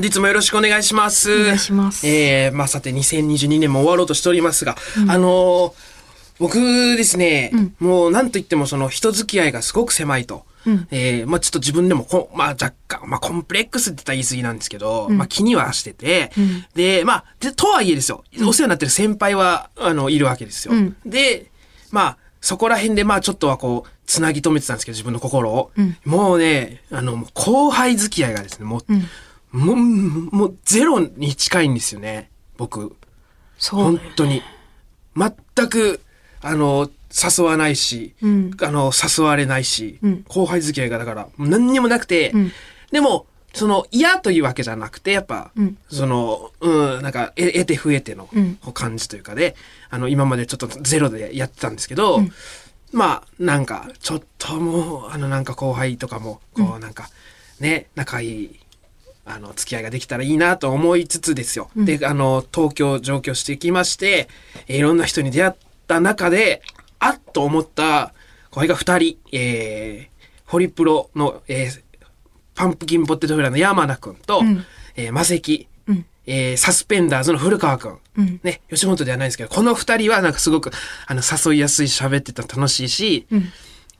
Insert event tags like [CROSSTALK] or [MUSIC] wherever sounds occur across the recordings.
本日もよろしくお願いします。お願いします。えー、まあさて2022年も終わろうとしておりますが、あのー僕ですね、もうなんといってもその人付き合いがすごく狭いと。えーまあちょっと自分でもこ、まあ若干、まあコンプレックスって言ったら言い過ぎなんですけど、まあ気にはしてて、で、まあ、で、とはいえですよ、お世話になってる先輩は、あの、いるわけですよ。うん。で、まあ、そこら辺でまあちょっとはこう、つなぎ止めてたんですけど、自分の心を。もうね、あの、後輩付き合いがですね、もう、もう、もうゼロに近いんですよね、僕。そう本。当に。全く、あの、誘わないし、うん。あの、誘われないし、うん。後輩付き合いがだから、何にもなくて、ん。でも、その嫌というわけじゃなくて、やっぱ、うん。その、うん、なんか、え得て増えてのうん。感じというかで、あの、今までちょっとゼロでやってたんですけど、まあ、なんか、ちょっともう、あの、なんか後輩とかも、こう、なんか、ね、仲いい、あの、付き合いができたらいいなと思いつつですよ。で、あの、東京上京してきまして、えーいろんな人に出会った中で、あっと思った後輩が二人、えー、ホリプロの、えー、パンプキンポテトフライの山名くんと、んえー、マセキ、うんえーサスペンダーズの古川くん。うんね、吉本ではないですけど、この二人はなんかすごく、あの、誘いやすいし、喋ってたら楽しいし、うん。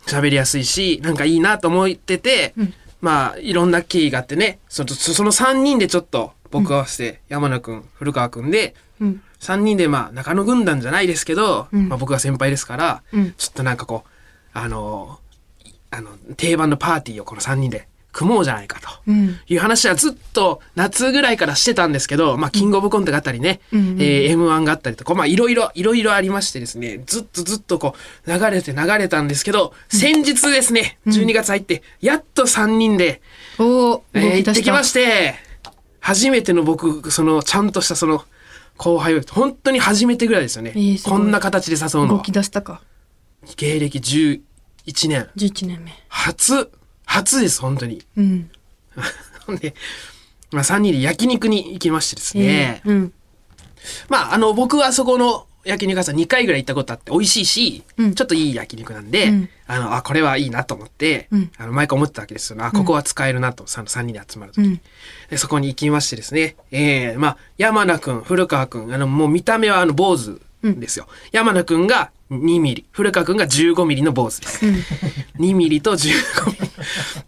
喋りやすいし、なんかいいなと思ってて、んまあ、いろんな経緯があってね、そのそその3人でちょっと僕合わせて、山名くん、古川くんで、うん。3人でまあ、中野軍団じゃないですけど、うん。まあ僕が先輩ですから、うん。ちょっとなんかこう、あのいあの、定番のパーティーをこの3人で組もうじゃないかと。うん。いう話はずっと夏ぐらいからしてたんですけど、まあ、キングオブコントがあったりね、うんうんえー M1 があったりとか、まあ、いろいろ、いろいろありましてですね、ずっとずっとこう、流れて流れたんですけど、先日ですね、12月入って、やっと3人で、おー、えー。行ってきまして、初めての僕、その、ちゃんとしたその、後輩を、本当に初めてぐらいですよね。えーこんな形で誘うのは動き。出したか。芸歴11年。11年目。初、初です、本当に。うん。[LAUGHS] で、まあ、3人で焼肉に行きましてですね。えーうん。まあ、あの、僕はそこの焼肉屋さん2回ぐらい行ったことあって美味しいし、うんちょっといい焼肉なんで、うんあの、あ、これはいいなと思って、うんあの、毎回思ってたわけですよ。あ、ここは使えるなと、3, 三人で集まるとき、うん。で。そこに行きましてですね、ええまあ、山名くん、古川くん、あの、もう見た目はあの、坊主ですよ。山名くんが2ミリ、古川くんが15ミリの坊主です。2ミリと15ミリ。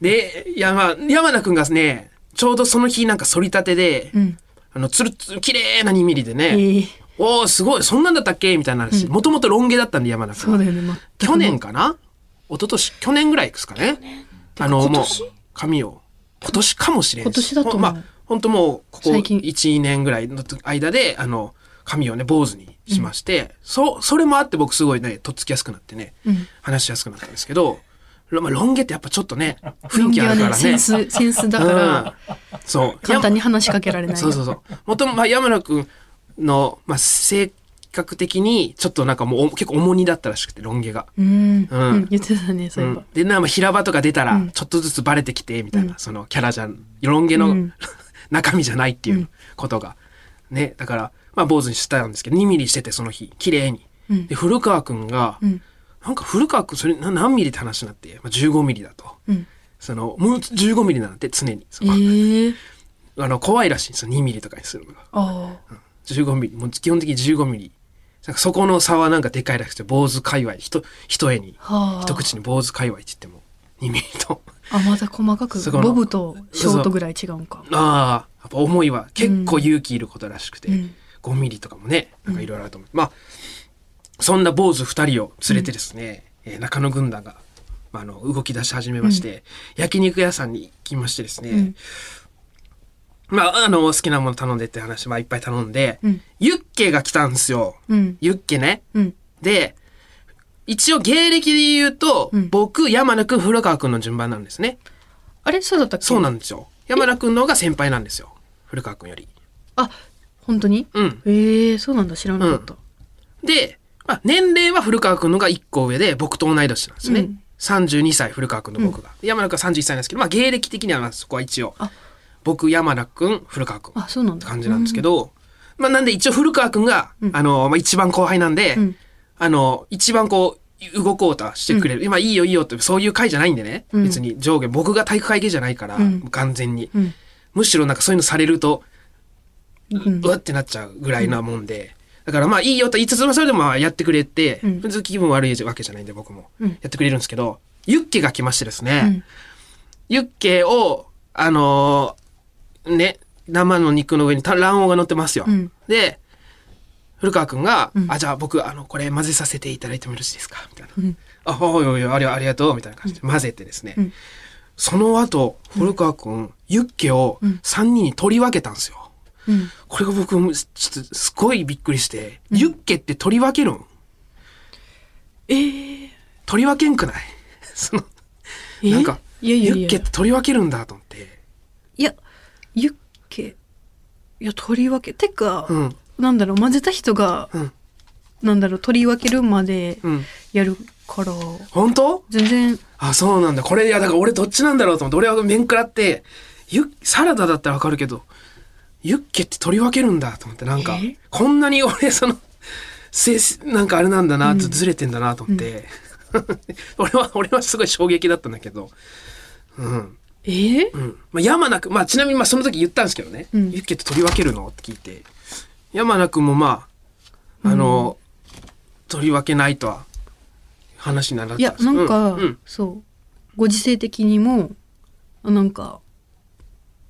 で、山、山名くんがね、ちょうどその日なんか反り立てで、うん。あの、つるつる、綺麗な2ミリでね、えー、おーすごい。そんなんだったっけ？みたいな話。もともとロン毛だったんで山田君ね。去年かな？一昨年？去年ぐらいですかね。あのもう髪を。今年かもしれんし。今年だとまあ本当もうここ最近。12年ぐらいの間であの髪をね坊主にしまして、そそれもあって僕すごいねとっつきやすくなってね、うん話しやすくなったんですけど、ロまあ、ロン毛ってやっぱちょっとね雰囲気あるからねセンス、[LAUGHS] センスだから、うん、そう簡単に話しかけられない。[LAUGHS] そうそうそう。もとも、まあ、山野くんの、まあ、性格的に、ちょっとなんかもうお結構重荷だったらしくて、ロン毛が。うん。うんうん。言ってたね、そういえば。で、なまあ平場とか出たらうん、ちょっとずつバレてきて、みたいな、そのキャラじゃん、ロン毛の、うん [LAUGHS] 中身じゃないっていううんことが。ね、だから、まあ、坊主にしたんですけど、2ミリしてて、その日、綺麗に。うんで、古川くんが、うん。なんか古川くん、それな何ミリって話になって、まあ、15ミリだと。うん。その、もう15ミリなんて常に。そえのー。あの、怖いらしいんですよ、2ミリとかにするのが。ああ。15ミリ。もう基本的に15ミリ。なんかそこの差はなんかでかいらしくて、坊主界隈、ひと、一重に、はあ。一口に坊主界隈って言っても、2ミリと。あ、まだ細かく、ボブとショートぐらい違うんか。ああ、やっぱ思いは結構勇気いることらしくて、うん5ミリとかもね、なんかいろいろあると思う。まあ、そんな坊主2人を連れてですね、えー中野軍団が、まあ、あの、動き出し始めまして、焼肉屋さんに行きましてですね、うんまあ、あの、好きなもの頼んでって話、まあ、いっぱい頼んで、うんユッケが来たんですよ。うん。ユッケね。うん。で、一応芸歴で言うと、うん僕、山田くん、古川くんの順番なんですね。あれ？そうだったっけ？そうなんですよ。山田くんの方が先輩なんですよ。古川くんより。あ、本当に？うん。ええそうなんだ、知らなかった。で、まあ、年齢は古川くんのが1個上で、僕と同い年なんですね。うん32歳、古川くんの僕が。山田くんは31歳なんですけど、まあ、芸歴的にはまあそこは一応あ、僕、山田くん、古川くん。あ、そうなんだ。って感じなんですけど、まあなんで一応古川くんが、うんあの、まあ一番後輩なんで、うんあの、一番こう、動こうとしてくれる。今いいよいいよって、そういう会じゃないんでね。うん別に上下、僕が体育会系じゃないから、うん完全に。うん。むしろなんかそういうのされると、うわってなっちゃうぐらいなもんで、だからまあいいよと言いつつもそれでもまあやってくれて、うん。別に気分悪いわけじゃないんで僕も。うん。やってくれるんですけど、ユッケが来ましてですうね、ん。ユッケを、あのーね、生の肉の上にた卵黄が乗ってますよ。うん。で、古川くんが、うん。あ、じゃあ僕、あの、これ混ぜさせていただいてもよろしいですか？みたいな。うん。あ、おいおいありありがとう。みたいな感じで混ぜてですね。うん。その後、古川くん、ユッケをうん。3人に取り分けたんですよ。うん。これが僕、ちょっとすごいびっくりして、ユッケって取り分けるん？えー、取り分けんくない？[LAUGHS] その、えなんか、ユッケって取り分けるんだと思って。いやユッケ。いや取り分け。てか、うん、なんだろう混ぜた人がうん、なんだろう取り分けるまでうん。やるから、本当？全然。あ、そうなんだ。これ、いや、だから俺どっちなんだろうと思って、俺は麺食らって、ユッサラダだったらわかるけど、ユッケって取り分けるんだと思って、なんかえ、こんなに俺、その、せなんかあれなんだな、うん。ずれてんだなと思って、[LAUGHS] 俺は、俺はすごい衝撃だったんだけど、うん。えー？うん。まあ、山名くん、まあ、ちなみに、まあ、その時言ったんですけどね、うん。ユッケって取り分けるのって聞いて、山名くんもまあ、あの、取り分けないとは、話にならなかいやったです。なんか、うん。うん。そう。ご時世的にもあなんか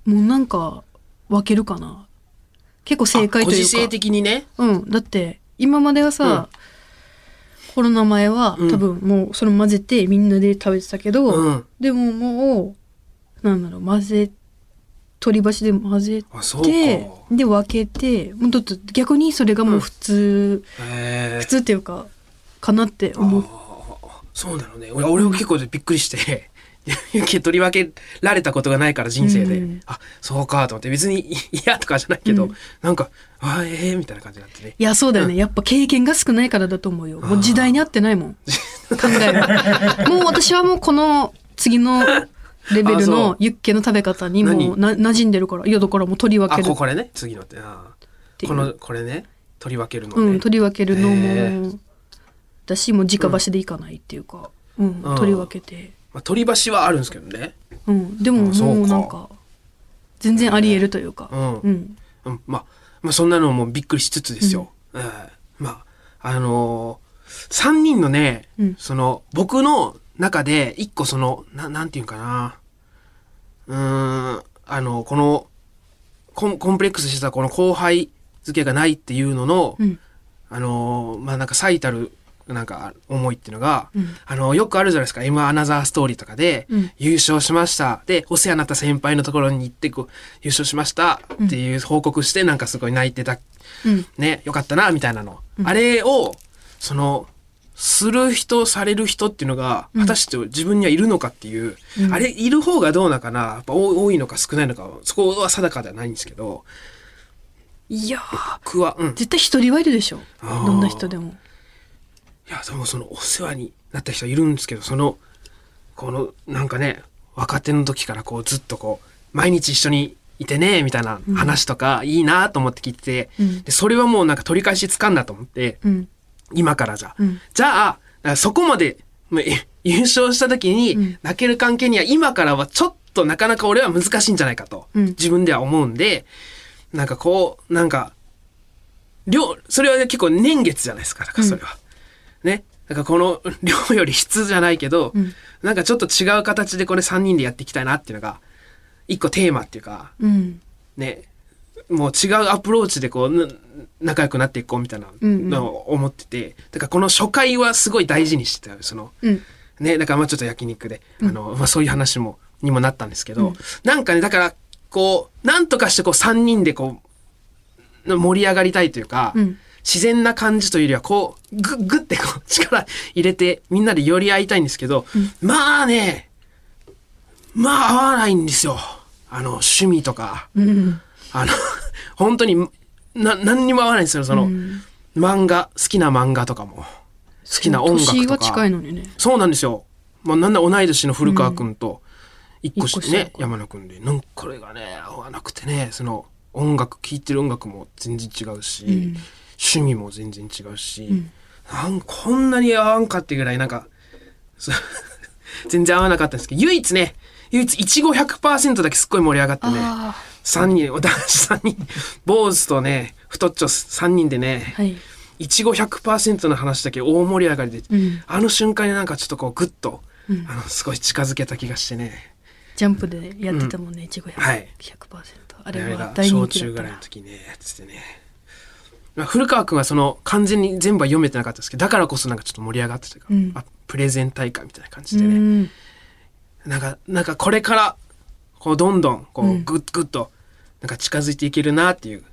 もうなんか分けるかな。結構正解というか。あご時世的にね。うん。だって今まではさ、コロナ前はうん。多分もうそれ混ぜてみんなで食べてたけど、うん。でももうなんだろう混ぜ取り箸で混ぜあ、そうか。てで分けてもうだって逆にそれがもう普通、へ普通っていうかかなって思う。そうなのね。俺俺も結構びっくりして、取り分けられたことがないから人生で、うん。あ、そうかと思って別に嫌 [LAUGHS] とかじゃないけど、うん。なんか、あええみたいな感じになってね。いやそうだよね、やっぱ経験が少ないからだと思うよ。もう時代に合ってないもん。[LAUGHS] 考えがもう私はもうこの次のレベルのユッケの食べ方にもうな馴染んでるから。いやだからもう取り分あ、ける。ここれね、次のって。この、これね、取り分けるのね。うん取り分けるのへもだしもう直箸でいかないっていうか、うんうん。取り分けて、まあ、取り箸はあるんですけどね。うん、でもうか。もうなんか全然ありえるというか、うん。うん。うん、まあ、まあ、そんなのもびっくりしつつですよ。ええ。まあ、あのー、3人のね、うん。その、僕の中で、一個その、ななんていうかな。うーん、あの、この、コンコンプレックスしてたこの後輩付けがないっていうのの、うん。あのー、まあ、なんか最たる、なんか思いっていうのが、うん。あの、よくあるじゃないですか。M アナザーストーリーとかで、うん。優勝しました。で、お世話になった先輩のところに行って、こう、優勝しましたっていう報告して、なんかすごい泣いてた、うん。ね、よかったな、みたいなの。うん。あれを、その、する人、される人っていうのが、うん。果たして自分にはいるのかっていう、うん。あれ、いる方がどうなのかな、やっぱ多多いのか少ないのか、そこは定かではないんですけど、いやー。僕は、うん。絶対一人はいるでしょ。どんな人でもいや、でもそのお世話になった人いるんですけど、その、この、なんかね、若手の時からこうずっとこう、毎日一緒にいてね、みたいな話とか、いいなと思って聞いてて、うん。で、それはもうなんか取り返しつかんだと思って、うん。今からじゃ。うん。じゃあ、そこまで、[LAUGHS] 優勝した時うん。に泣ける関係には今からはちょっとなかなか俺は難しいんじゃないかと、うん。自分では思うんで、なんかこう、なんか、量、それは結構年月じゃないですか、だからそれは。ね。だからこの量より質じゃないけど、うん。なんかちょっと違う形でこれ3人でやっていきたいなっていうのが、一個テーマっていうか、うん。ね、もう違うアプローチでこう、な仲良くなっていこうみたいなのを思ってて、だからこの初回はすごい大事にしてたよ、その、うん。ね、だからまあちょっと焼肉で、あの、まあそういう話も、にもなったんですけど、うん。なんかね、だから、こう、なんとかしてこう3人でこう、盛り上がりたいというか、うん自然な感じというよりは、こう、ぐ、ぐってこう、力入れて、みんなで寄り合いたいんですけど、まあね、まあ合わないんですよ。あの、趣味とか、うんあの、[LAUGHS] 本当に、な、何にも合わないんですよ。その、うん漫画、好きな漫画とかも、好きな音楽年がとか。近いのにねそうなんですよ。まあ、なんだ同い年の古川君と、一個しね一個下か、山野君で、なんかこれがね、合わなくてね、その、音楽、聴いてる音楽も全然違うし、ん趣味も全然違うし、んなんかこんなに合わんかってぐらい、なんか、[LAUGHS] 全然合わなかったんですけど、唯一ね、唯一、いちご100%だけすっごい盛り上がってね、あ3人、男子3人、坊主とね、太っちょ3人でね、はい。いちご100%の話だけ大盛り上がりで、うん。あの瞬間になんかちょっとこうグッと、うんあの、すごい近づけた気がしてね。ジャンプでやってたもんね、いちご100%。はい100%。ああれはが大人小気だったな中ぐらいの。時ね、やっててね。まあ古川君はその完全に全部は読めてなかったですけど、だからこそなんかちょっと盛り上がってたから、うんあプレゼン大会みたいな感じうでね。ん。なんか、なんかこれから、こうどんどん、こううんぐっぐっと、なんか近づいていけるなっていう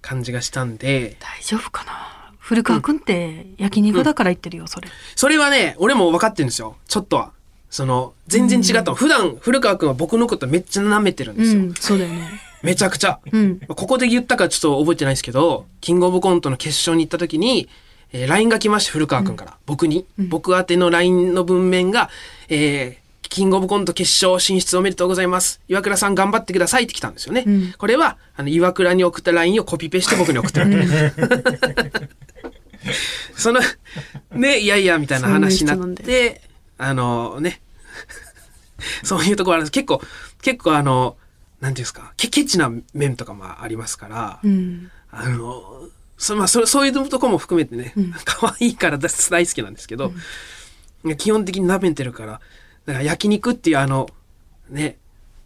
感じがしたんで、大丈夫かな？古川くんって焼肉だから言ってるよ、それ。それはね、俺も分かってるんですよ。ちょっとは。その、全然違ったの。普段、古川君は僕のことめっちゃ舐めてるんですよ。うん、そうだよね。めちゃくちゃ。うん。ここで言ったかちょっと覚えてないですけど、キングオブコントの決勝に行った時に、えー LINE が来まして、古川君から。僕に。僕宛ての LINE の文面が、えーキングオブコント決勝進出おめでとうございます。岩倉さん頑張ってくださいって来たんですよね。うんこれは、あの、岩倉に送った LINE をコピペして僕に送ってる。[LAUGHS] その、ね、いやいや、みたいな話になっそういうあのね、[LAUGHS] そういうところあるんです結構、結構あの、なんていうんですか、ケケチな面とかもありますから、うん。あの、そ,、まあ、そそういうとこも含めてね、可愛いから大大好きなんですけど、基本的に舐めてるから、だから焼肉っていうあの、ね、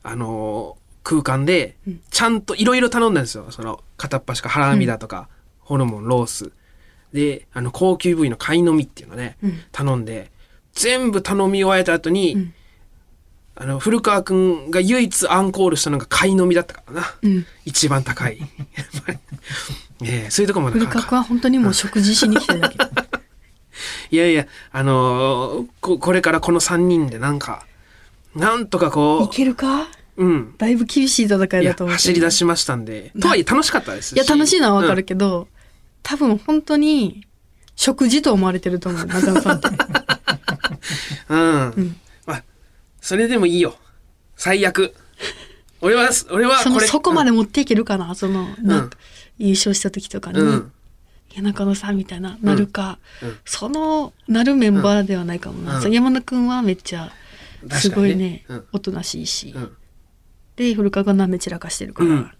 あの、空間で、ちゃんといろいろ頼んだんですよ。その、片っ端かハラミだとか、ホルモン、ロース。で、あの、高級部位の貝のみっていうのね、うん。頼んで、全部頼み終えた後に、んあの、古川くんが唯一アンコールしたのが貝のみだったからな。うん。一番高い。[LAUGHS] えそういうとこもなんか古川くんは本当にもう食事しに来てるだけ。[LAUGHS] いやいや、あのーこ、これからこの3人でなんか、なんとかいこけるか？う、うん。だいぶ厳しい戦いだと思う。走り出しましたんで。とはいえ楽しかったですし。いや、楽しいのはわかるうんけど、多分本当に食事と思われてると思う、中野さんって。[LAUGHS] うん。んまあ、それでもいいよ。最悪。俺は、俺はこれ。そこまで持っていけるかな？その、なんか優勝した時とかに、うん。中野さんみたいな、なるか、うんその、なるメンバーではないかもな。うんそう山田くんはめっちゃ、すごいね、うんおとなしいし。うんで、古川がなめ散らかしてるから、うん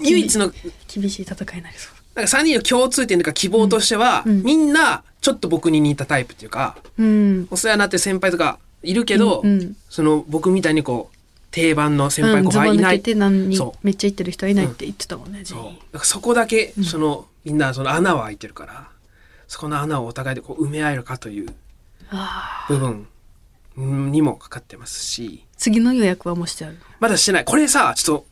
唯一の、厳しい戦いになりそう。なんか3人の共通点というか希望としては、うんうんみんなちょっと僕に似たタイプっていうか、うん。お世話になってる先輩とかいるけど、うんうん。その僕みたいにこう、定番の先輩うん、後輩いない。て何にそう。めっちゃ言ってる人はいないって言ってたもんね、う。員だからそこだけ、その、みんなその穴は開いてるから、そこの穴をお互いでこう埋め合えるかというあ部分うんにもかかってますし、ー次の予約はもうしてあるまだしてない。これさ、ちょっと、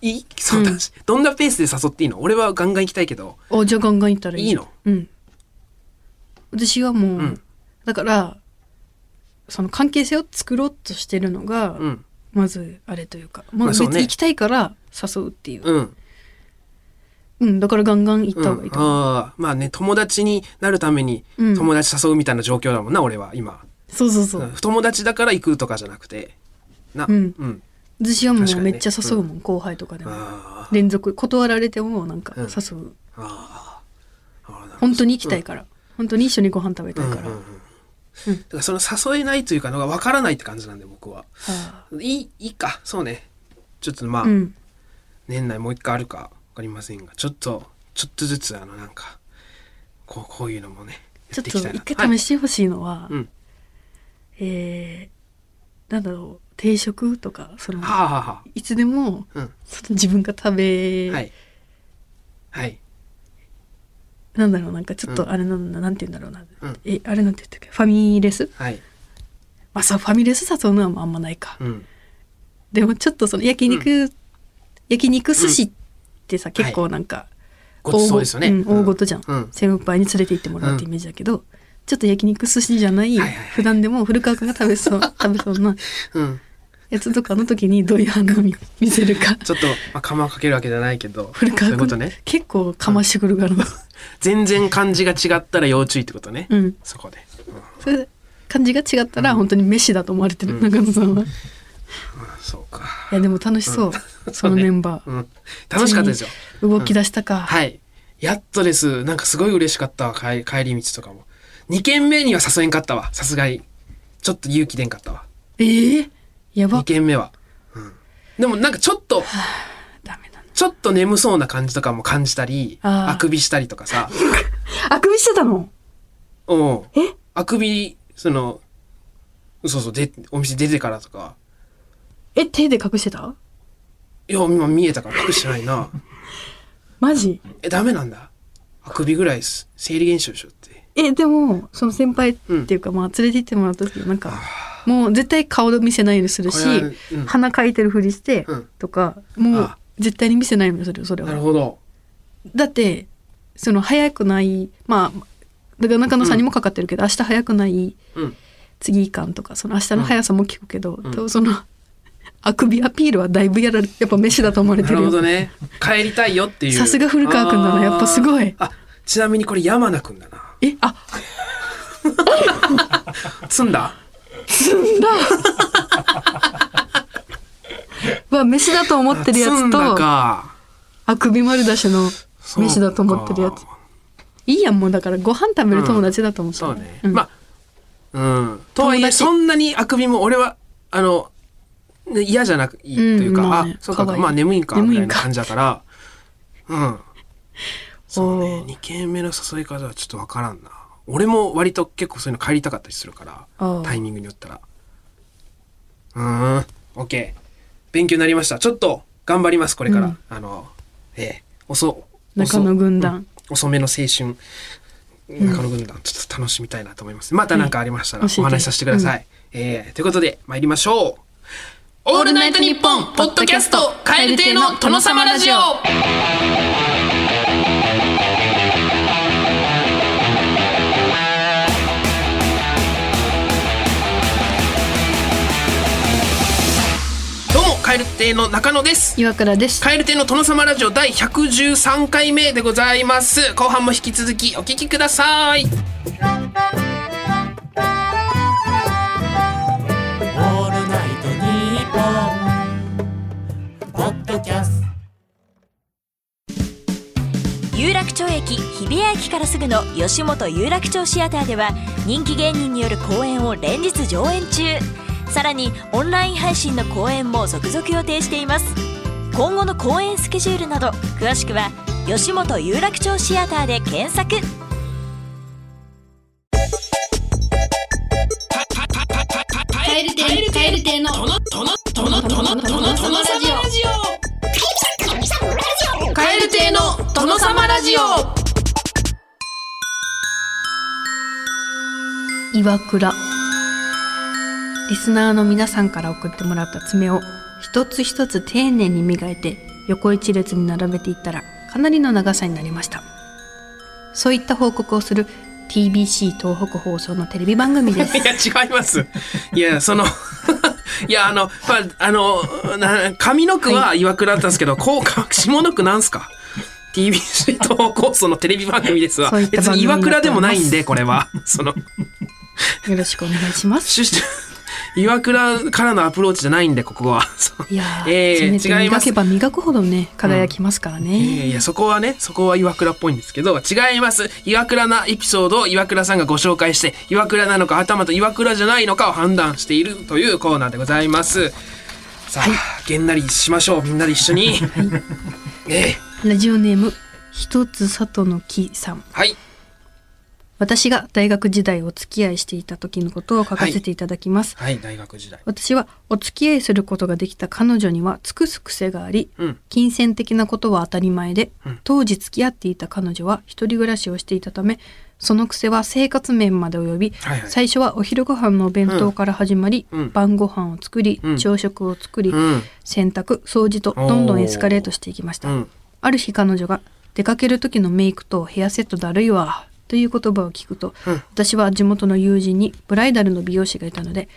いい？そうだし、どんなペースで誘っていいの？俺はガンガン行きたいけど、おじゃあガンガン行ったらいいいいの？うん。私はもう、うん。だからその関係性を作ろうとしてるのが、うん。まずあれというか、まあ、別に行きたいから誘うっていう、うん。うん、だからガンガン行った方がいいと思う、ああまあね友達になるためにうん。友達誘うみたいな状況だもんな、俺は今、そうそうそう、うん。友達だから行くとかじゃなくてな。うん。うん、私はもうめっちゃ誘うもん、後輩とかでも。あ連続断られてもなんかうん。誘う、ーあー。あーなるほど。本当に行きたいから、本当に一緒にご飯食べたいから、うんうんうんだからその誘えないというかのが分からないって感じなんで僕は。あいいいいか。そうね。ちょっとまあ、ーうん。年内もう一回あるか分かりませんがちょっとちょっとずつあのなんかこうこういうのもねちょっと一回試してほしいのは、うん。えー、なんだろう定食とかそのはあはあはいつでもあうん。その自分が食べ、はい。はいなんだろうなんかちょっとあれなんだ、なんて言うんだろうな、うん。えあれなんて言ったっけ？ファミレス？はい。まあさファミレス誘うのはあんまないか、うん。でもちょっとその焼肉、焼肉寿司ってさ、結構なんか、ごちそうですよね、大ごうん大事じゃん、うん。先輩に連れて行ってもらうってイメージだけど、ちょっと焼肉寿司じゃない,、はいはいはい。普段でも古川君が食べそう [LAUGHS] 食べそうなうんやつとかの時にどういう反応を見 [LAUGHS] 見せるか。ちょっと、まあ、釜かけるわけじゃないけど古そうい川君、うことね。結構かましてくるからな、全然漢字が違ったら要注意ってことね、うん、そこで、それ感じが違ったら本当に飯だと思われてる、中野さんは。いうん。そうか、やでも楽しそう、そのメンバー。[LAUGHS] うん、楽しかったですよ。動き出したか。はい。やっとです。なんかすごい嬉しかったわ帰帰り道とかも。2軒目には誘えんかったわ。さすがに。ちょっと勇気出んかったわ。ええやば2。軒目はでもなんかちょっと、ダメだな。ちょっと眠そうな感じとかも感じたり、あくびしたりとかさ。[LAUGHS] あくびしてたの？うん。え？あくび、その、そうそう、で、お店出てからとか。え、手で隠してた？いや、今見えたから隠してないな。[LAUGHS] マジ？え、ダメなんだ。あくびぐらいす生理現象でしょって。え、でも、その先輩っていうか、まあ、連れて行ってもらった時、なんか、もう絶対顔見せないようにするしうん、鼻かいてるふりしてうん、とか、もうあ、絶対に見せないようにするよ、それは。なるほど。だって、その、早くない、まあ、だから中野さんにもかかってるけど、明日早くないうん。次感とか、その明日の速さも聞くけど、ん多分その、あくびアピールはだいぶやられ、やっぱ飯だと思われなるてるよ。ほどね。帰りたいよっていう。さすが古川くんだなやっぱすごいあちなみにこれ山名くんだな。え、あ、[LAUGHS] 積んだ？は [LAUGHS] 飯だと思ってるやつ積んだと、か。あくび丸出しの飯だと思ってるやつ。いいやん、もうだからご飯食べる友達だと思ってるそうね。んまあ、うん。とはいえ、そんなにあくびも俺は、あの、ね嫌じゃなくいいというか、うんまあねあ、そうか、まあ眠いんか、みたいな感じだから、うん。[LAUGHS] そうねお。ー2軒目の誘い方はちょっとわからんな。俺も割と結構そういうの帰りたかったりするから、タイミングによったら。うーん、OK。勉強になりました。ちょっと頑張ります、これから。うんあの、ええ遅、中野軍団うん遅めの青春。中野軍団、ちょっと楽しみたいなと思います。また何かありましたらお話しさせてください。えーということで、参りましょう。オールナイトニッポンポッドキャスト、カエル亭の殿様ラジオどうも、カエル亭の中野です。岩倉です。カエル亭の殿様ラジオ第113回目でございます。後半も引き続きお聞きください。オールナイトニッポン」ポッドキャスト有楽町駅日比谷駅からすぐの吉本有楽町シアターでは人気芸人による公演を連日上演中さらにオンライン配信の公演も続々予定しています今後の公演スケジュールなど詳しくは吉本有楽町シアターで検索カエル亭カエル亭のトノトノトノトノトノトノラジオカエル亭の殿様ラジオ岩倉。リスナーの皆さんから送ってもらった爪を一つ一つ丁寧に磨いて横一列に並べていったらかなりの長さになりました。そういった報告をする TBC 東北放送のテレビ番組です [LAUGHS] い。や、違います。いや、その、[LAUGHS] いや、あの、まあ、あの、な上の句は岩倉だったんですけど、こうか、下の句なんすか ?TBC 東北放送のテレビ番組ですわ。別に岩倉でもないんで、これは。その、よろしくお願いします。[LAUGHS] 岩倉からのアプローチじゃないんで、ここは。[LAUGHS] いやー、えー違います磨けば磨くほどね、輝きますからいやね。いや、そこはね、そこは岩倉っぽいんですけど、違います。岩倉なエピソードを岩倉さんがご紹介して、岩倉なのか、はたまた岩倉じゃないのかを判断しているというコーナーでございます。さあ、げんなりしましょう。みんなで一緒に。[LAUGHS] ええラジオネーム、一つ里の木さん。はい。私が大学時代お付き合いしていた時のことを書かせていただきます。はい、大学時代。私はお付き合いすることができた彼女には尽くす癖があり、うん。金銭的なことは当たり前で、うん当時付き合っていた彼女は一人暮らしをしていたためその癖は生活面まで及び、はいはい最初はお昼ご飯のお弁当から始まり、うん晩ご飯を作り、うん朝食を作り、うん。洗濯掃除とどんどんエスカレートしていきました、うん。ある日彼女が出かける時のメイクとヘアセットだるいわという言葉を聞くと、うん。私は地元の友人にブライダルの美容師がいたので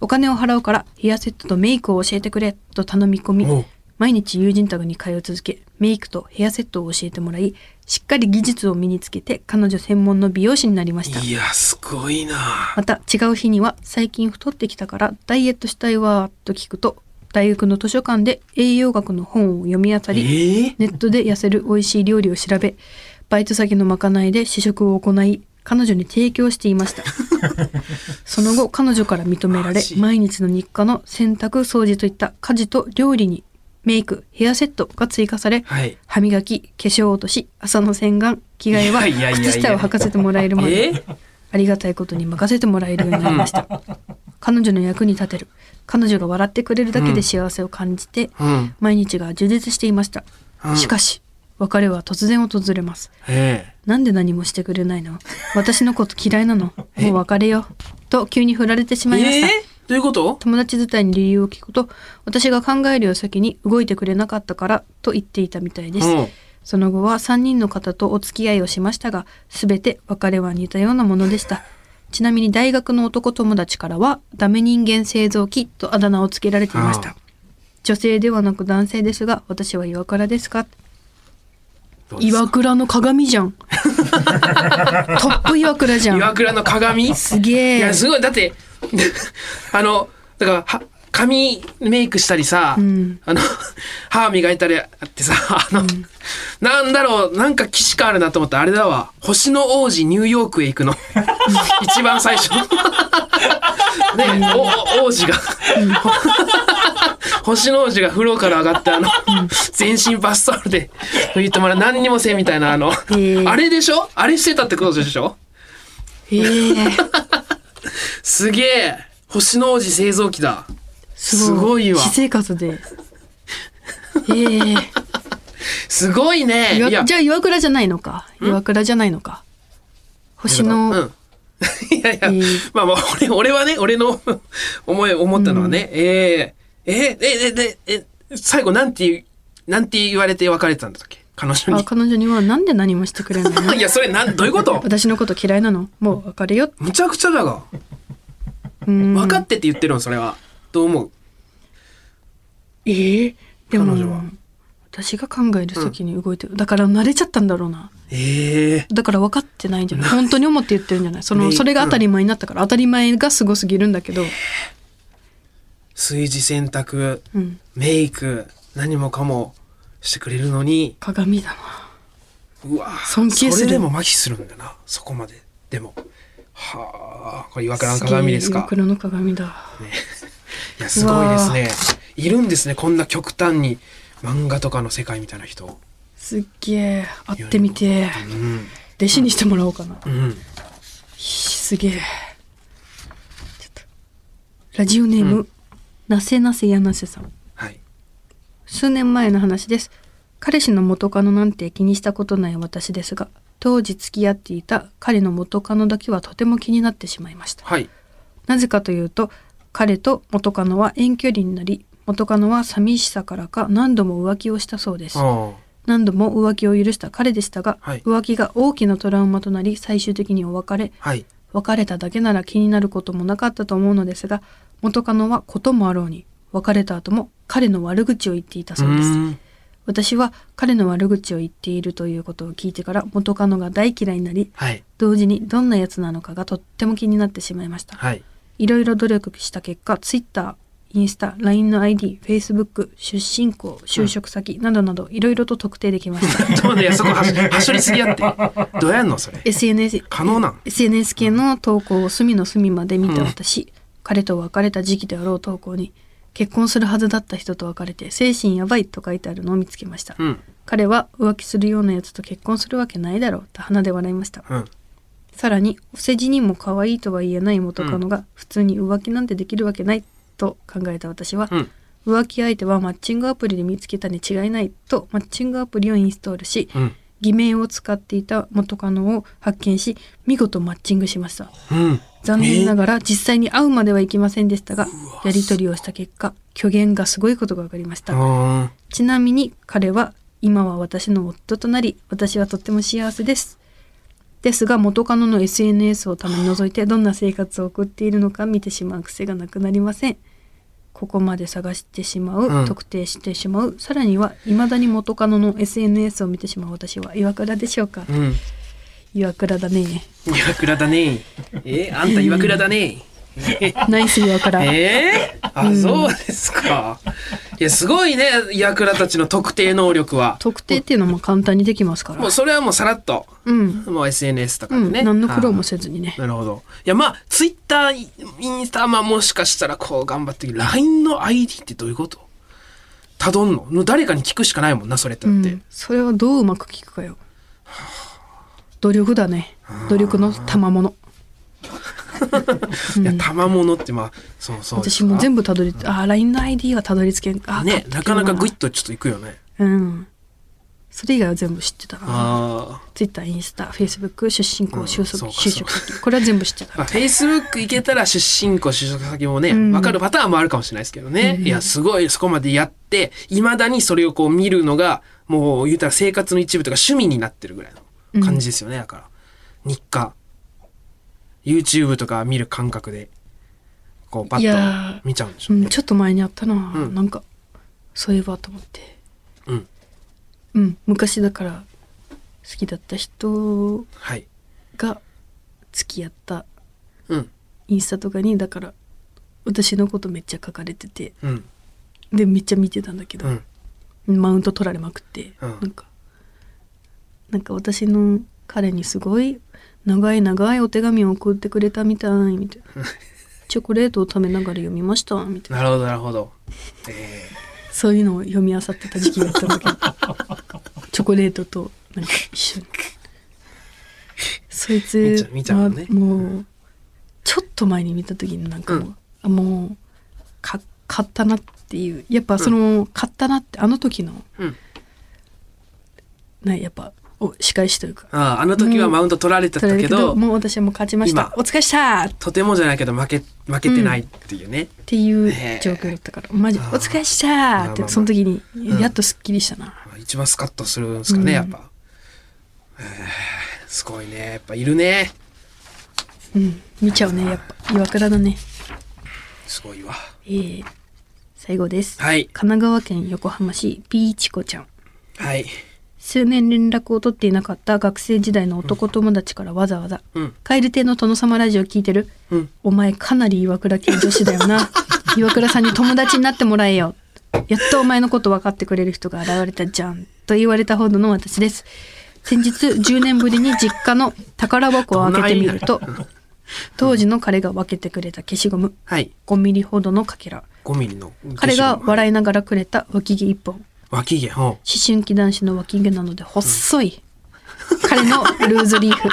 お金を払うからヘアセットとメイクを教えてくれと頼み込み毎日友人宅に通い続けメイクとヘアセットを教えてもらいしっかり技術を身につけて彼女専門の美容師になりました。いや、すごいな。また違う日には最近太ってきたからダイエットしたいわと聞くと大学の図書館で栄養学の本を読み漁り、ええネットで痩せる美味しい料理を調べバイト先のまかないで試食を行い彼女に提供していました。[LAUGHS] その後彼女から認められ毎日の日課の洗濯掃除といった家事と料理にメイクヘアセットが追加されはい。歯磨き化粧落とし朝の洗顔着替えは靴下を履かせてもらえるまでえ？ありがたいことに任せてもらえるようになりました。[LAUGHS] 彼女の役に立てる。彼女が笑ってくれるだけで幸せを感じて、うん。毎日が充実していました、うん。しかし別れは突然訪れます。えなんで何もしてくれないの？私のこと嫌いなの？もう別れよと急に振られてしえまいました、えどういうこと？友達伝いに理由を聞くと。私が考えるよ先に動いてくれなかったからと言っていたみたいです、うん。その後は3人の方とお付き合いをしましたが全て別れは似たようなものでした。ちなみに大学の男友達からはダメ人間製造機とあだ名をつけられていました。女性ではなく男性ですが私は岩倉ですか？岩倉の鏡じゃん。[LAUGHS] トップ岩倉じゃん。岩倉の鏡？すげえ。いやすごい。だって [LAUGHS] あのだからは髪メイクしたりさ、うん。あの [LAUGHS] 歯磨いたりあってさあの、なんだろうなんか既視感あるなと思ったらあれだわ。星の王子ニューヨークへ行くの。[LAUGHS] 一番最初。[LAUGHS] ねおお王子が。星の王子が風呂から上がってあの、全身バスタオルで拭いてもらう。何にもせんみたいなあの、ーあれでしょ？あれしてたってことでしょ？へえ。すげえ。星の王子製造機だすごいわ。私生活で。[LAUGHS] へえ。すごいね。いや。岩じゃあ岩倉じゃないのか。岩倉じゃないのか。星の、う。ん。[LAUGHS] いやいや、えー。まあまあ俺俺はね俺の [LAUGHS] 思い思ったのはね、えー、えー、えー、えええ最後なんてなんて言われて別れてたんだっけ？彼女に。あ彼女にはなんで何もしてくれないの？いやそれなんどういうこと？私のこと嫌いなの？もう別れよむちゃくちゃだが。うん。分かってって言ってるのそれは。どう思う？えー、でも彼女は。私が考える先に動いてる、だから慣れちゃったんだろうな。ええだから分かってないんじゃない。本当に思って言ってるんじゃない。そねのそれが当たり前になったから。当たり前がすごすぎるんだけど、炊事洗濯うん、メイク何もかもしてくれるのに。鏡だな。うわ尊敬する。それでも麻痺するんだな。そこまで。でも。はあこれ岩倉の鏡ですか。岩倉の鏡だ。いやすごいですねいるんですねこんな極端に。漫画とかの世界みたいな人。すっげえ会ってみて。うん弟子にしてもらおうかな、うん。すげえ。ちょっと。ラジオネーム、うなせなせやなせさん。はい。数年前の話です。彼氏の元カノなんて気にしたことない私ですが当時付き合っていた彼の元カノだけはとても気になってしまいました。はい。なぜかというと彼と元カノは遠距離になり元カノは寂しさからか何度も浮気をしたそうです。あ何度も浮気を許した彼でしたが、はい。浮気が大きなトラウマとなり最終的にお別れ。あはい。別れただけなら気になることもなかったと思うのですが元カノはこともあろうに別れた後も彼の悪口を言っていたそうです。ん。私は彼の悪口を言っているということを聞いてから元カノが大嫌いになりはい。同時にどんなやつなのかがとっても気になってしまいました。はい。いろいろ努力した結果 Twitter インスタ LINE の ID Facebook 出身校就職先などなどいろいろと特定できました。[LAUGHS] どうねそこはしはしょりすぎやって。どうやんのそれ？SNS, 可能なん？SNS 系の投稿を隅の隅まで見た私、彼と別れた時期であろう投稿に結婚するはずだった人と別れて精神やばいと書いてあるのを見つけました、うん。彼は浮気するようなやつと結婚するわけないだろうと鼻で笑いました。うん。さらにお世辞にも可愛いとは言えない元カノが普通に浮気なんてできるわけないと考えた私は、うん。浮気相手はマッチングアプリで見つけたに違いないとマッチングアプリをインストールし、うん。偽名を使っていた元カノを発見し見事マッチングしました。うん。残念ながら実際に会うまではいきませんでしたがやり取りをした結果虚言がすごいことが分かりました。あちなみに彼は今は私の夫となり私はとっても幸せですですが元カノの SNS をたまに覗いてどんな生活を送っているのか見てしまう癖がなくなりません。ここまで探してしまう、うん。特定してしまう。さらには未だに元カノの SNS を見てしまう私は岩倉でしょうか。ーうん。岩倉だね。岩倉だね。えあんた岩倉だね。ナイス岩倉、えー、あ、そうですか。いや、すごいね、ヤクラたちの特定能力は。特定っていうのも簡単にできますから。もうそれはもうさらっと、うん、もう SNS とかうん、でね。何の苦労もあせずにね。ーなるほど。いや、まあ、ツイッター、インスタ、まあ、もしかしたらこう頑張って、LINE の ID ってどういうこと？たどんの？の誰かに聞くしかないもんなそれってだって、うん、それはどううまく聞くかよ。努力だね。努力の賜物いや賜物ってまあそうそう私も全部たどりあ LINE の ID はたどり着けんあねな。かなかグイッととちょっといくよね。うん。それ以外は全部知ってたな。あ Twitter インスタ Facebook 出身校就職、就職先。これは全部知ってた。あフェイスブック行けたら出身校就職先もね、うん。分かるパターンもあるかもしれないですけどね、いやすごいそこまでやっていまだにそれをこう見るのがもう言うたら生活の一部とか趣味になってるぐらいの感じですよね、だから日課 YouTube とか見る感覚でこうパッと見ちゃうんでしょうね。うん、ちょっと前にあったな、ん。なんかそういえばと思って。うん。うん昔だから好きだった人はい。が付き合ったうん。インスタとかにだから私のことめっちゃ書かれててうん。でめっちゃ見てたんだけどう、ん。マウント取られまくって、うん。なんかなんか私の彼にすごい長い長いお手紙を送ってくれたみたいみたい。な [LAUGHS] チョコレートを食べながら読みました。みたいな。なるほどなるほど。えそういうのを読み漁ってた時期があったんだけ。ど [LAUGHS] チョコレートとなんか一緒に。そい見つちゃううのね。はもうちょっと前に見た時になんかもう、うん。あもうか買ったなっていう。やっぱその、買ったなってあの時のーうん。ねやっぱお仕返しというか。あああの時はマウント取られてた取られけどるもう私はもう勝ちました。今お疲れしたっとてもじゃないけど負け負けてないっていうね、ていう状況だったから。マジお疲れしたってその時にん。やっとすっきりしたな、まあ一番スカッとするんですかね、うん。やっぱ、えーすごいね。やっぱいるね。うん。見ちゃうねやっぱ。岩倉だね。すごいわ。えー、最後です、はい。神奈川県横浜市ピーチコちゃん。はい数年連絡を取っていなかった学生時代の男友達からわざわざうん「蛙亭の殿様ラジオ聞いてる？うん。お前かなり岩倉系女子だよな。[LAUGHS] 岩倉さんに友達になってもらえよ。やっとお前のこと分かってくれる人が現れたじゃんと言われたほどの私です。先日10年ぶりに実家の宝箱を開けてみると当時の彼が分けてくれた消しゴム。はい。5ミリほどのかけら。5ミリの彼が笑いいながらくれた脇毛一本脇毛ほ思春期男子の脇毛なので細い、彼のルーズリーフ。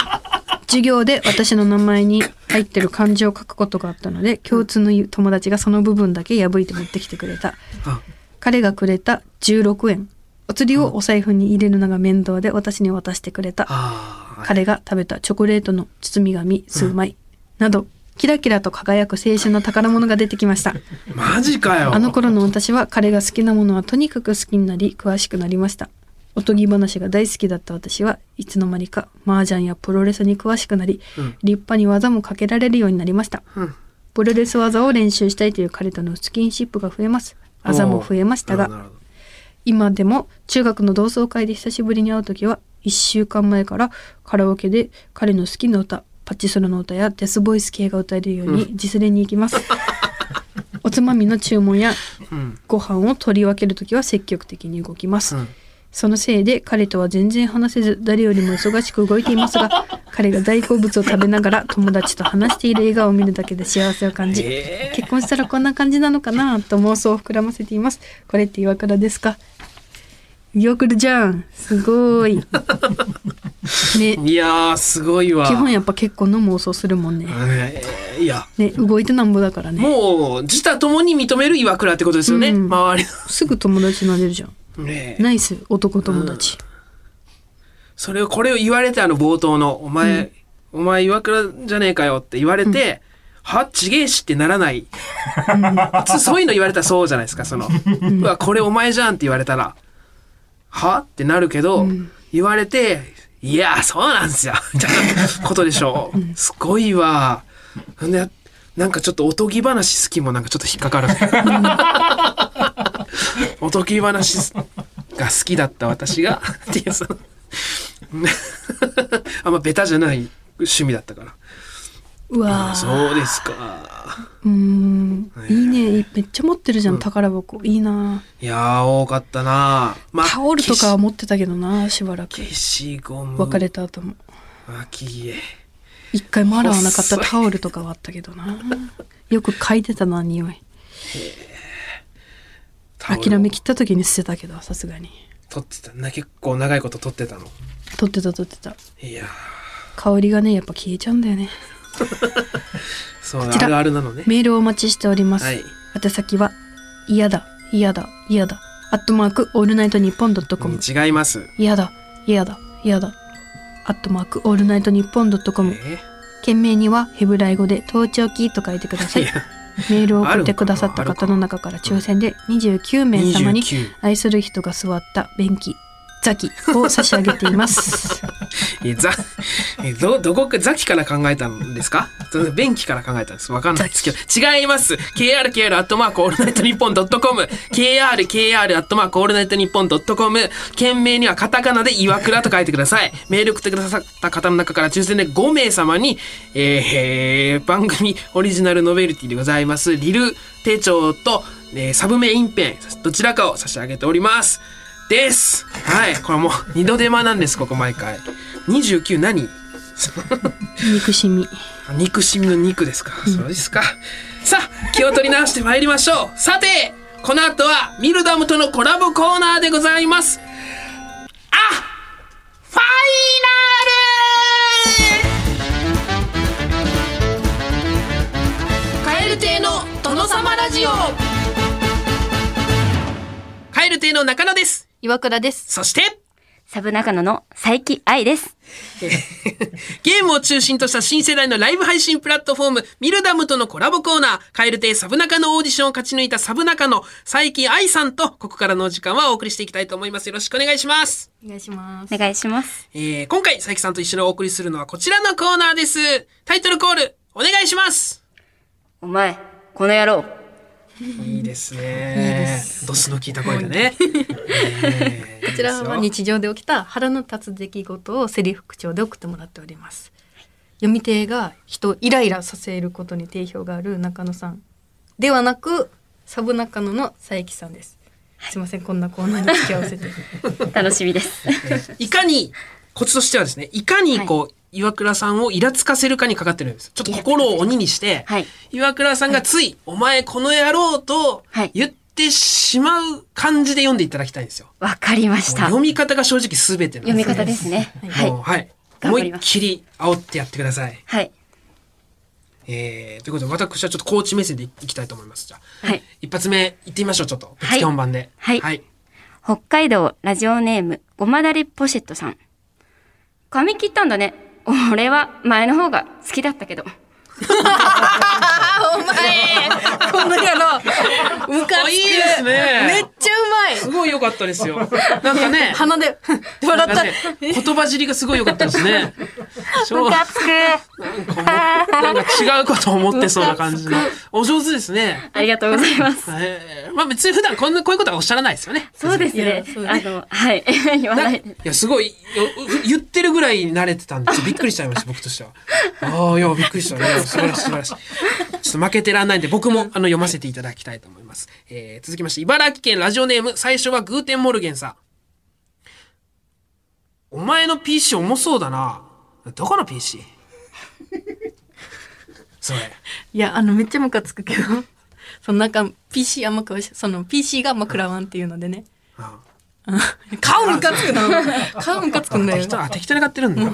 授業で私の名前に入ってる漢字を書くことがあったので共通の友達がその部分だけ破いて持ってきてくれた。あ彼がくれた16円。お釣りをお財布に入れるのが面倒で私に渡してくれた。あー。彼が食べたチョコレートの包み紙数枚。などキラキラと輝く青春の宝物が出てきましたマジかよあの頃の私は彼が好きなものはとにかく好きになり詳しくなりました。おとぎ話が大好きだった私はいつの間にか麻雀やプロレスに詳しくなり、うん立派に技もかけられるようになりました。うんプロレス技を練習したいという彼とのスキンシップが増えます。あざも増えましたが、今でも中学の同窓会で久しぶりに会う時は1週間前からカラオケで彼の好きな歌パチソロの歌やデスボイス系が歌えるように実練に行きます、[LAUGHS] おつまみの注文やうん。ご飯を取り分ける時は積極的に動きます、うん。そのせいで彼とは全然話せず誰よりも忙しく動いていますが [LAUGHS] 彼が大好物を食べながら友達と話している笑顔を見るだけで幸せを感じ、えー。結婚したらこんな感じなのかなと妄想を膨らませています。これって岩倉ですか？岩倉じゃん。すごい。ね。いやーすごいわ。基本やっぱ結婚の妄想するもんね。えーいや。ね動いてなんぼだからね。もう自他ともに認める岩倉ってことですよね、うん。周りすぐ友達になれるじゃん。のねえ。ナイス。男友達、それをこれを言われてあの冒頭の「お前、お前岩倉じゃねえかよ」って言われて「はちげえし」ってならない、普通そういうの言われたらそうじゃないですかその「うわこれお前じゃん」って言われたら「は?」ってなるけど、言われて「いやそうなんすよ」[LAUGHS] みたいなことでしょ。う、すごいわ。ほんでなんかちょっとおとぎ話好きもなんかちょっと引っかかる。[LAUGHS] おとぎ話が好きだった私が。っていうその [LAUGHS] あんまベタじゃない趣味だったからうわー。そうですか。うーん。いいね。めっちゃ持ってるじゃん、宝箱。いいな。いやー多かったな。まあタオルとかは持ってたけどなしばらく。消しゴム。別れた後も。脇毛一回も洗わなかったタオルとかはあったけどな。よく嗅いでたな匂い。諦めきった時に捨てたけどさすがに。取ってた。な結構長いこと取ってたの。取ってた取ってた。いやー。香りがねやっぱ消えちゃうんだよね [LAUGHS] そうちら。あるあるなのね。メールをお待ちしております、はい。宛先は嫌だ嫌だ嫌だ。アットマークオールナイトニッポンドットコム。違います。嫌だ嫌だ嫌だ。アットマークオールナイトニッポンドットコム。え件名にはヘブライ語で盗聴器と書いてください。メールを送ってくださった方の中から抽選で29名様に29愛する人が座った便器ザキを差し上げています。[LAUGHS] えザえどどこかザキから考えたんですか？便器から考えたんです。わかんないです。けど違います。KRKR アットマークオールナイトニッポンドットコム。KRKR アットマークオールナイトニッポンドットコム。件名にはカタカナで岩倉と書いてください。メール送ってくださった方の中から抽選で5名様に、えー番組オリジナルノベルティでございます。リル手帳と、えーサブメインペンどちらかを差し上げておりますです。はい。これもう二度手間なんですここ毎回。29何？憎しみ。憎しみの肉ですか、そうですか。さあ気を取り直して参りましょう。さてこの後はミルダムとのコラボコーナーでございます。あファカエル亭の殿様ラジオ！カエル亭の中野です岩倉ですそしてサブ中野の佐伯愛です。[LAUGHS] ゲームを中心とした新世代のライブ配信プラットフォーム、ミルダムとのコラボコーナー、カエル亭サブナカのオーディションを勝ち抜いたサブナカの佐伯愛さんと、ここからのお時間はお送りしていきたいと思います。よろしくお願いします。お願いしますお願いします。えー、今回佐伯さんと一緒にお送りするのはこちらのコーナーです。タイトルコール、お願いします。お前、この野郎。いいですね。ドスの効いた声でね。こちらは日日常で起きた腹の立つ出来事をセリフ口調で送ってもらっております。読み手が人をイライラさせることに定評がある中野さん。ではなくサブ中野の佐伯さんです。すいませんこんなコーナーに付き合わせて。[LAUGHS] 楽しみです。いかに、コツとしてはですね、いかにこう、岩倉さんをイラつかせるかにかかってるんです。ちょっと心を鬼にして、はい岩倉さんがつい、お前この野郎とはい言ってしまう感じで読んでいただきたいんですよ。わかりました。読み方が正直すべてなんです読み方ですね。はい。はい。思いっきり煽ってやってください。はい。えー、ということで私はちょっとコーチ目線でいきたいと思います。じゃあ、はい。一発目行ってみましょう、ちょっと。はい月本番で。はいはい。北海道ラジオネームごまだれポシェットさん。髪切ったんだね。俺は前の方が好きだったけど。[LAUGHS] お前この野郎ムカつくあいいですねめっいすごい良かったですよ。なんかね、[LAUGHS] 鼻で [LAUGHS] 笑ったね言葉尻がすごい良かったですね。[LAUGHS] ムカつく。なんか違うこと思ってそうな感じの。お上手ですね。ありがとうございます。えーまあ別に普段こんなこういうことはおっしゃらないですよね。そうですねあの、はい。言わなないいや、すごい、よ言ってるぐらい慣れてたんで、びっくりしちゃいました、僕としては。ああ、いや、びっくりしたね。素晴らしい、素晴らしい。ちょっと負けてらんないんで、僕も、あの、読ませていただきたいと思います。えー続きまして、茨城県ラジオネーム、最初はグーテンモルゲンさん。お前の PC 重そうだな。どこの PC? [LAUGHS] それ。いやあのめっちゃムカつくけどそのなんか PC あんま詳しその PC があんま食らわんっていうのでねあ顔ムカつくな顔ムカつくんだよ適当あ適当に買ってるんだ。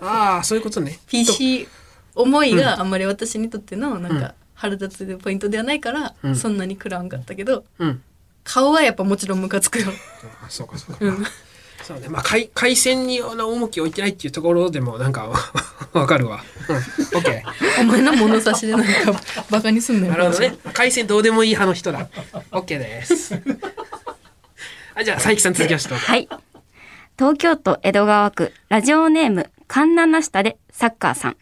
ああ、そういうことね。PC 思いがあんまり私にとってのなんか腹立つポイントではないから、んそんなに食らわんかったけどうん。顔はやっぱもちろんムカつくよあそうかそうか。そうね。まあ、回、回線に重きを置いてないっていうところでも、なんか、[LAUGHS] わかるわ。うん。オッケー。[LAUGHS] お前の物差しでなんかバカにすんなよなるほどね。回線どうでもいい派の人だ。オッケーです。あ、じゃあ、佐伯さん続きましてどうぞ。はい。東京都江戸川区ラジオネームカンナナ下でサッカーさん。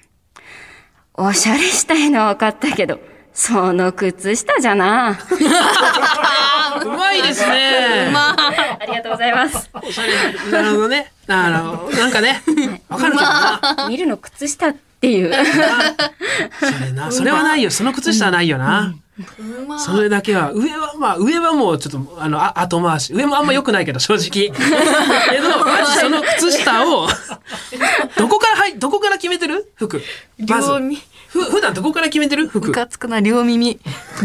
おしゃれしたいのは分かったけど、その靴下じゃな。[LAUGHS] うまいですね。ありがとうございます。おしゃれなるほどね。あの、なんかね、わかるけどな。見るの靴下っていう。それな、それはないよ。その靴下はないよな。それだけは、上は、まあ、上はもうちょっと、あの、あ後回し。上もあんま良くないけど、正直。けど、まずその靴下を、どこから、はい、どこから決めてる？服。まず両。耳ふ、普段どこから決めてる？ム服。カつくな両耳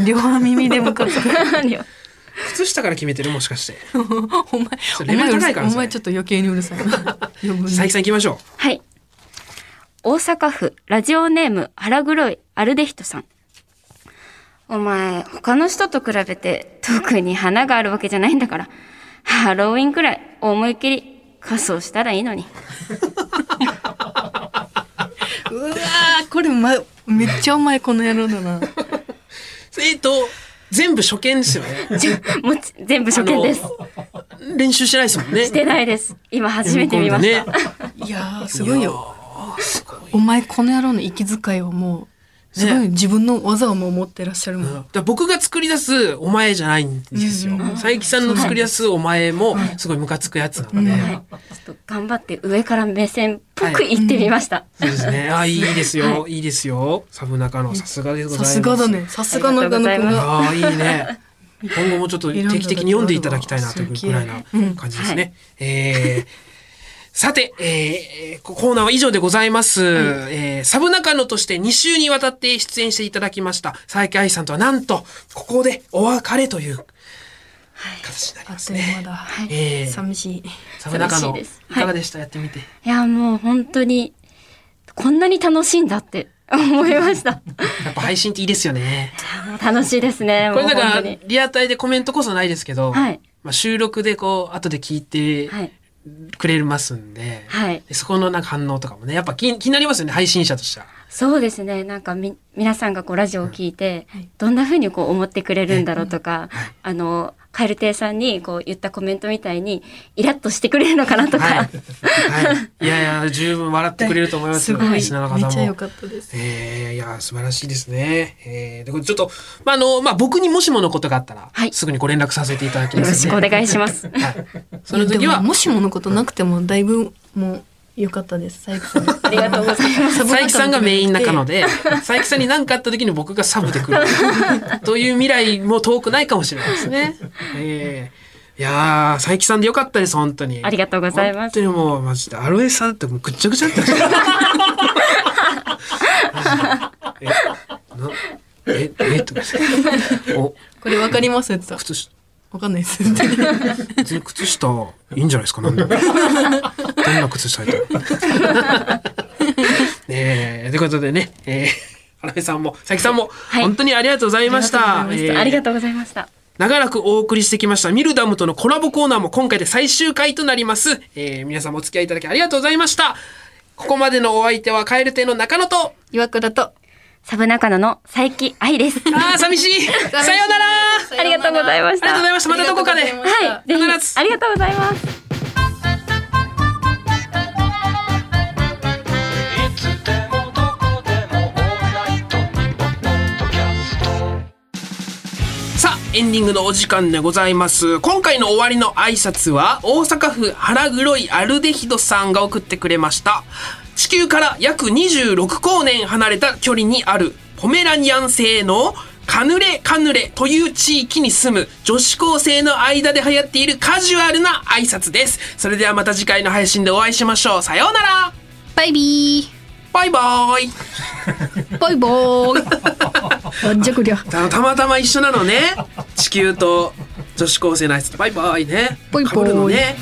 両耳でムカつく [LAUGHS] 何を靴下から決めてるもしかして [LAUGHS] お前それレベル高いからお前ちょっと余計にうるさい佐伯さん行きましょはい。大阪府ラジオネーム腹黒いアルデヒトさん。お前、他の人と比べて特に花があるわけじゃないんだから、ハロウィンくらい思いっきり仮装したらいいのに。[LAUGHS] うわーこれ、ま、めっちゃお前この野郎だなう [LAUGHS] えっと全部初見ですよね [LAUGHS] もち全部初見です。練習してないですもんねしてないです。今初めて見ました。ねいやーすごいよお前この野郎の息遣いはもうすごい自分の技をもう持ってらっしゃるもん、だから僕が作り出すお前じゃないんですよ。佐伯さんの作り出すお前もすごいムカつくやつなので。ちょっと頑張って上から目線っぽく言ってみました。そうですね。あ、いいですよ。いいですよ。サブナカのさすがでございます。さすがだねさすが中野ああ、いいね。今後もちょっと定期的に読んでいただきたいなというぐらいな感じですね。えーさて、えーコーナーは以上でございます。えーサブナカノとして2週にわたって出演していただきました佐伯愛さんとはなんと、ここでお別れという形になりますね。という間だ、えー寂しいサブナカノ、いかがでした、やってみて。いや、もう本当に、こんなに楽しいんだって思いました。[LAUGHS] やっぱ配信っていいですよね。楽しいですね。[LAUGHS] これだからもう本当に。リアタイでコメントこそないですけど、はいまあ、収録でこう後で聞いてはい。くれますんで,、はい。でそこのなんか反応とかもねやっぱ気気になりますよね配信者としては。そうですね。なんかみ、皆さんがこうラジオを聞いて、どんな風にこう思ってくれるんだろうとか、あの、カエル亭さんにこう言ったコメントみたいに、イラッとしてくれるのかなとか、はい、はい、いやいや十分笑ってくれると思いますよすごい方も。めっちゃ良かったですえー、いや素晴らしいですね。えー、でこれちょっと、まああのまあ、僕にもしものことがあったら、はいすぐにご連絡させていただきますので。よろしくお願いします。はい、その時はでももしものことなくてもだいぶもう良かったです佐伯さん。ありがとうございます。佐伯さんがメイン中野で佐伯さんに何かあった時に僕がサブで来る。[LAUGHS] という未来も遠くないかもしれないですね。えーいやー佐伯さんでよかったです本当に。ありがとうございます。本当にもうマジで。アロエさんってもうぐっちゃぐちゃ [LAUGHS] ってました。えなええとかして。お。これわかりますって言ったわかんないです [LAUGHS] 別に靴下いいんじゃないですかなんで [LAUGHS] どんな靴下履いたの [LAUGHS] ねえということでね、えー、原部さんも佐伯さんもい本当にありがとうございました。えーありがとうございました。長らくお送りしてきましたミルダムとのコラボコーナーも今回で最終回となります。えー、皆さんもお付き合いいただきありがとうございました。ここまでのお相手はカエル亭の中野と、岩倉とサブ中野の佐伯愛です。あー寂しいさようならありがとうございました。ありがとうございました。またどこかで。はい、必ずありがとうございます。さあ、エンディングのお時間でございます。今回の終わりの挨拶は、大阪府腹黒いアルデヒドさんが送ってくれました。地球から約26光年離れた距離にあるポメラニアン製のカヌレカヌレという地域に住む女子高生の間で流行っているカジュアルな挨拶です。それではまた次回の配信でお会いしましょう。さようなら。バイビバイバーイ。ーバイバーイ。じゃこりゃたまたま一緒なのね。地球と女子高生の挨拶。バイバイね。バイバイ。被るのね